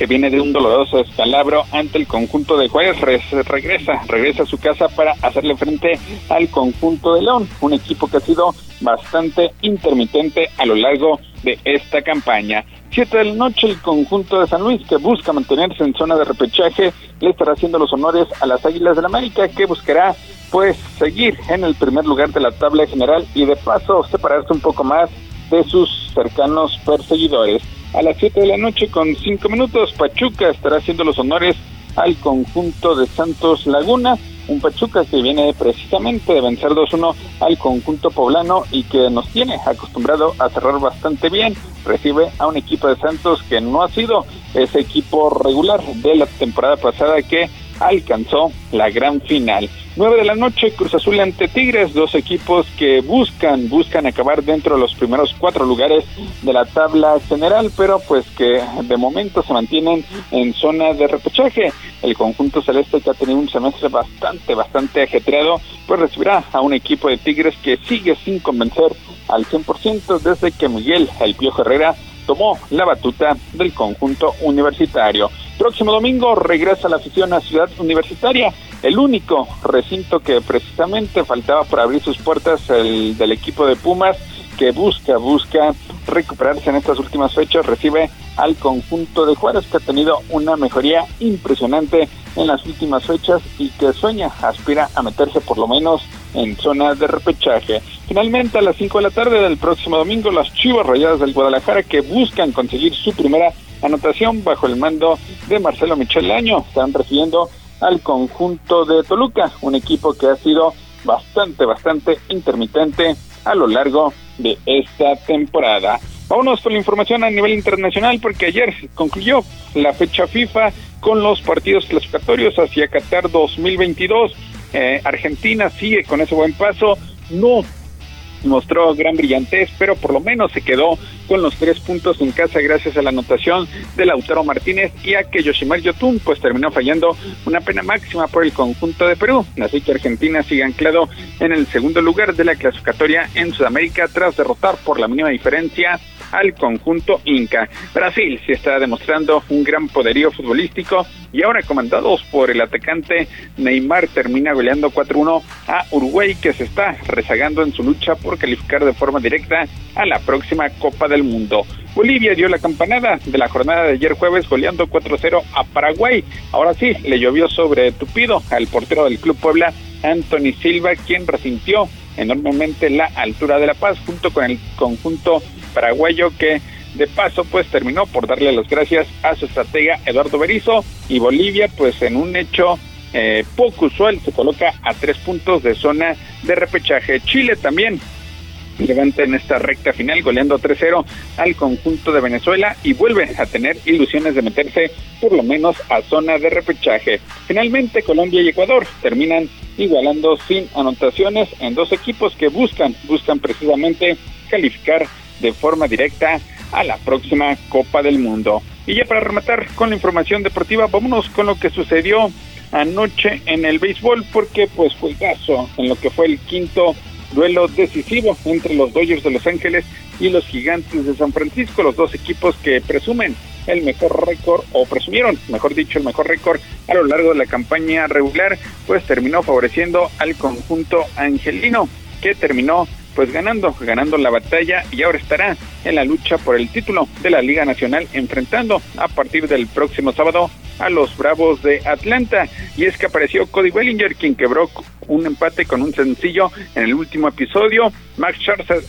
que viene de un doloroso escalabro ante el conjunto de Juárez, regresa, regresa a su casa para hacerle frente al conjunto de León, un equipo que ha sido bastante intermitente a lo largo de esta campaña. Siete de la noche, el conjunto de San Luis, que busca mantenerse en zona de repechaje, le estará haciendo los honores a las Águilas del la América, que buscará pues seguir en el primer lugar de la tabla general y de paso separarse un poco más de sus cercanos perseguidores. A las 7 de la noche con 5 minutos, Pachuca estará haciendo los honores al conjunto de Santos Laguna, un Pachuca que viene precisamente de vencer 2-1 al conjunto poblano y que nos tiene acostumbrado a cerrar bastante bien. Recibe a un equipo de Santos que no ha sido ese equipo regular de la temporada pasada que alcanzó la gran final. 9 de la noche, Cruz Azul ante Tigres, dos equipos que buscan, buscan acabar dentro de los primeros cuatro lugares de la tabla general, pero pues que de momento se mantienen en zona de repechaje. El conjunto celeste que ha tenido un semestre bastante, bastante ajetreado, pues recibirá a un equipo de Tigres que sigue sin convencer al 100% desde que Miguel El Piojo Herrera tomó la batuta del conjunto universitario. Próximo domingo regresa la afición a Ciudad Universitaria, el único recinto que precisamente faltaba para abrir sus puertas el, del equipo de Pumas que busca, busca recuperarse en estas últimas fechas, recibe al conjunto de Juárez que ha tenido una mejoría impresionante en las últimas fechas y que sueña, aspira a meterse por lo menos en zona de repechaje. Finalmente a las 5 de la tarde del próximo domingo las Chivas Rayadas del Guadalajara que buscan conseguir su primera anotación bajo el mando de Marcelo Michel Año. Están recibiendo al conjunto de Toluca, un equipo que ha sido bastante, bastante intermitente a lo largo de esta temporada. Vámonos con la información a nivel internacional porque ayer concluyó la fecha FIFA con los partidos clasificatorios hacia Qatar 2022. Eh, Argentina sigue con ese buen paso, no mostró gran brillantez, pero por lo menos se quedó con los tres puntos en casa gracias a la anotación de Lautaro Martínez y a que Yoshimar Yotun pues terminó fallando una pena máxima por el conjunto de Perú. Así que Argentina sigue anclado en el segundo lugar de la clasificatoria en Sudamérica tras derrotar por la mínima diferencia al conjunto Inca. Brasil se está demostrando un gran poderío futbolístico y ahora comandados por el atacante Neymar termina goleando 4-1 a Uruguay que se está rezagando en su lucha por calificar de forma directa a la próxima Copa del Mundo. Bolivia dio la campanada de la jornada de ayer jueves goleando 4-0 a Paraguay. Ahora sí, le llovió sobre Tupido al portero del Club Puebla, Anthony Silva, quien resintió enormemente la altura de La Paz junto con el conjunto paraguayo que de paso pues terminó por darle las gracias a su estratega Eduardo Berizo y Bolivia pues en un hecho eh, poco usual se coloca a tres puntos de zona de repechaje. Chile también levanta en esta recta final goleando 3-0 al conjunto de Venezuela y vuelve a tener ilusiones de meterse por lo menos a zona de repechaje. Finalmente Colombia y Ecuador terminan igualando sin anotaciones en dos equipos que buscan, buscan precisamente calificar de forma directa a la próxima Copa del Mundo. Y ya para rematar con la información deportiva, vámonos con lo que sucedió anoche en el béisbol, porque pues fue caso en lo que fue el quinto duelo decisivo entre los Dodgers de Los Ángeles y los Gigantes de San Francisco, los dos equipos que presumen el mejor récord, o presumieron, mejor dicho, el mejor récord a lo largo de la campaña regular, pues terminó favoreciendo al conjunto angelino, que terminó pues ganando, ganando la batalla y ahora estará en la lucha por el título de la Liga Nacional enfrentando a partir del próximo sábado a los Bravos de Atlanta. Y es que apareció Cody Bellinger, quien quebró un empate con un sencillo en el último episodio. Max Scherzer,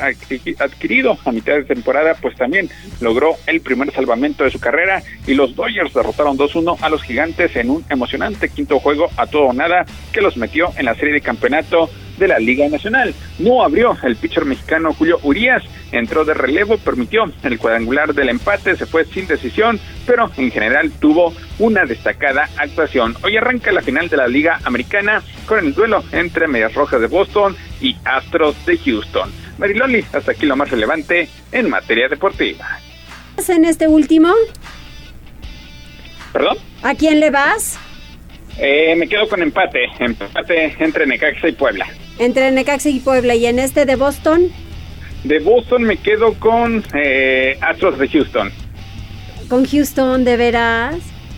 adquirido a mitad de temporada, pues también logró el primer salvamento de su carrera y los Dodgers derrotaron 2-1 a los Gigantes en un emocionante quinto juego a todo o nada que los metió en la serie de campeonato de la Liga Nacional. No abrió el pitcher mexicano Julio Urias, entró de relevo, permitió el cuadrangular del empate, se fue sin decisión, pero en general tuvo una destacada actuación. Hoy arranca la final de la Liga Americana con el duelo entre Medias Rojas de Boston y Astros de Houston. Mariloli, hasta aquí lo más relevante en materia deportiva. ¿En este último? ¿Perdón? ¿A quién le vas? Eh, me quedo con empate, empate entre Necaxa y Puebla. Entre Necaxa y Puebla. ¿Y en este de Boston? De Boston me quedo con eh, Astros de Houston. ¿Con Houston de veras?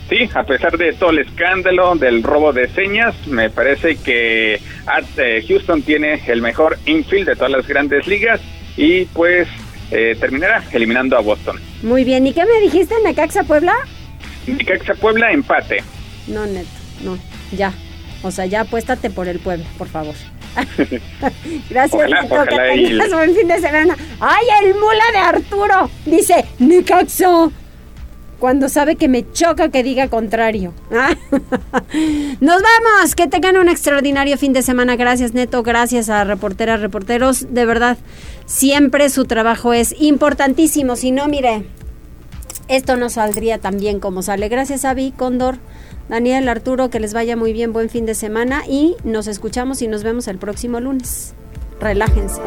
Sí, a pesar de todo el escándalo del robo de señas, me parece que eh, Houston tiene el mejor infield de todas las grandes ligas y pues eh, terminará eliminando a Boston. Muy bien, ¿y qué me dijiste, Necaxa Puebla? Necaxa Puebla, empate. No, neto, no, ya. O sea, ya apuéstate por el pueblo, por favor. Gracias, Ojalá, Neto, ojalá que y- tengas buen fin de semana. ¡Ay, el mula de Arturo! Dice, Necaxa. Cuando sabe que me choca que diga contrario. Nos vamos. Que tengan un extraordinario fin de semana. Gracias, Neto. Gracias a reporteras, reporteros. De verdad, siempre su trabajo es importantísimo. Si no, mire, esto no saldría tan bien como sale. Gracias, Avi, Cóndor, Daniel, Arturo. Que les vaya muy bien. Buen fin de semana. Y nos escuchamos y nos vemos el próximo lunes. Relájense.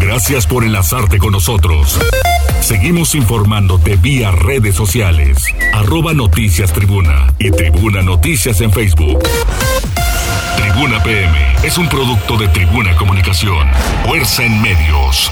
Gracias por enlazarte con nosotros. Seguimos informándote vía redes sociales. Arroba Noticias Tribuna y Tribuna Noticias en Facebook. Tribuna PM es un producto de Tribuna Comunicación. Fuerza en medios.